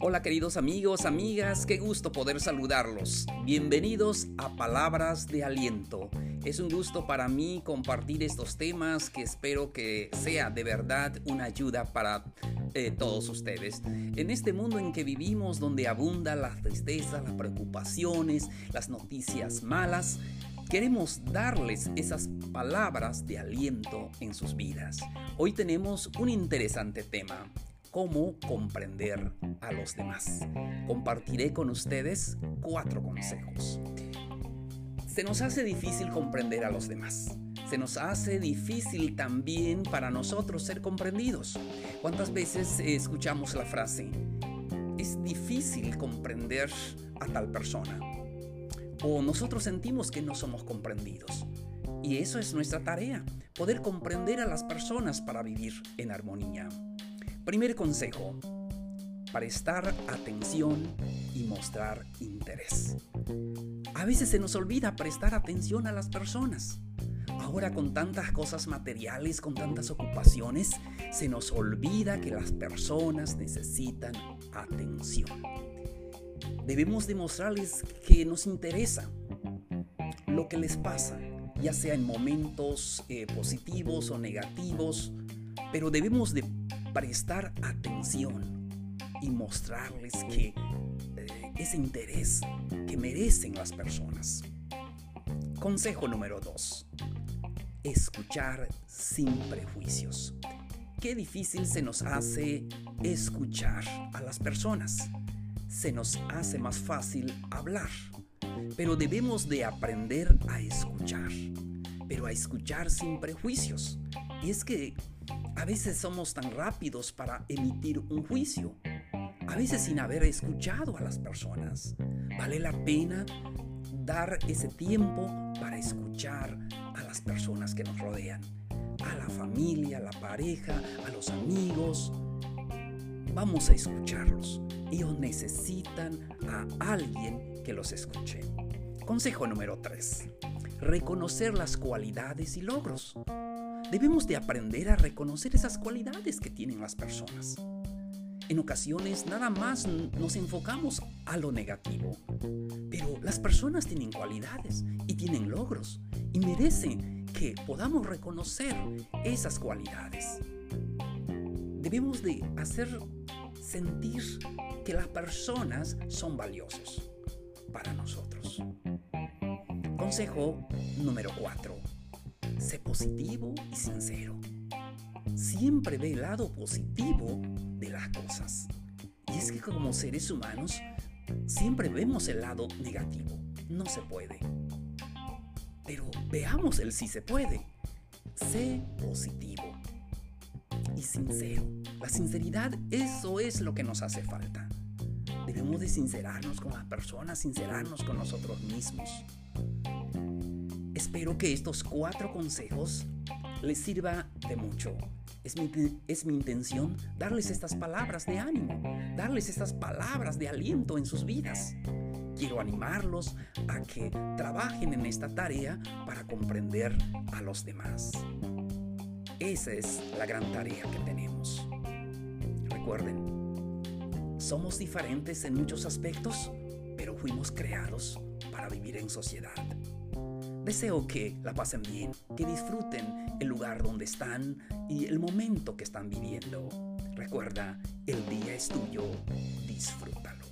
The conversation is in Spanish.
Hola queridos amigos, amigas, qué gusto poder saludarlos. Bienvenidos a Palabras de Aliento. Es un gusto para mí compartir estos temas que espero que sea de verdad una ayuda para eh, todos ustedes. En este mundo en que vivimos, donde abunda la tristeza, las preocupaciones, las noticias malas, queremos darles esas palabras de aliento en sus vidas. Hoy tenemos un interesante tema cómo comprender a los demás. Compartiré con ustedes cuatro consejos. Se nos hace difícil comprender a los demás. Se nos hace difícil también para nosotros ser comprendidos. ¿Cuántas veces escuchamos la frase? Es difícil comprender a tal persona. O nosotros sentimos que no somos comprendidos. Y eso es nuestra tarea, poder comprender a las personas para vivir en armonía. Primer consejo, prestar atención y mostrar interés. A veces se nos olvida prestar atención a las personas. Ahora con tantas cosas materiales, con tantas ocupaciones, se nos olvida que las personas necesitan atención. Debemos demostrarles que nos interesa lo que les pasa, ya sea en momentos eh, positivos o negativos, pero debemos de prestar atención y mostrarles que eh, ese interés que merecen las personas. Consejo número 2. Escuchar sin prejuicios. Qué difícil se nos hace escuchar a las personas. Se nos hace más fácil hablar. Pero debemos de aprender a escuchar. Pero a escuchar sin prejuicios. Y es que a veces somos tan rápidos para emitir un juicio, a veces sin haber escuchado a las personas. Vale la pena dar ese tiempo para escuchar a las personas que nos rodean, a la familia, a la pareja, a los amigos. Vamos a escucharlos. Ellos necesitan a alguien que los escuche. Consejo número 3. Reconocer las cualidades y logros. Debemos de aprender a reconocer esas cualidades que tienen las personas. En ocasiones nada más nos enfocamos a lo negativo, pero las personas tienen cualidades y tienen logros y merecen que podamos reconocer esas cualidades. Debemos de hacer sentir que las personas son valiosos para nosotros. Consejo número 4 Sé positivo y sincero. Siempre ve el lado positivo de las cosas. Y es que como seres humanos siempre vemos el lado negativo. No se puede. Pero veamos el sí se puede. Sé positivo y sincero. La sinceridad, eso es lo que nos hace falta. Debemos de sincerarnos con las personas, sincerarnos con nosotros mismos. Espero que estos cuatro consejos les sirva de mucho. Es mi, es mi, intención darles estas palabras de ánimo, darles estas palabras de aliento en sus vidas. Quiero animarlos a que trabajen en esta tarea para comprender a los demás. Esa es la gran tarea que tenemos. Recuerden, somos diferentes en muchos aspectos, pero fuimos creados para vivir en sociedad. Deseo que la pasen bien, que disfruten el lugar donde están y el momento que están viviendo. Recuerda, el día es tuyo, disfrútalo.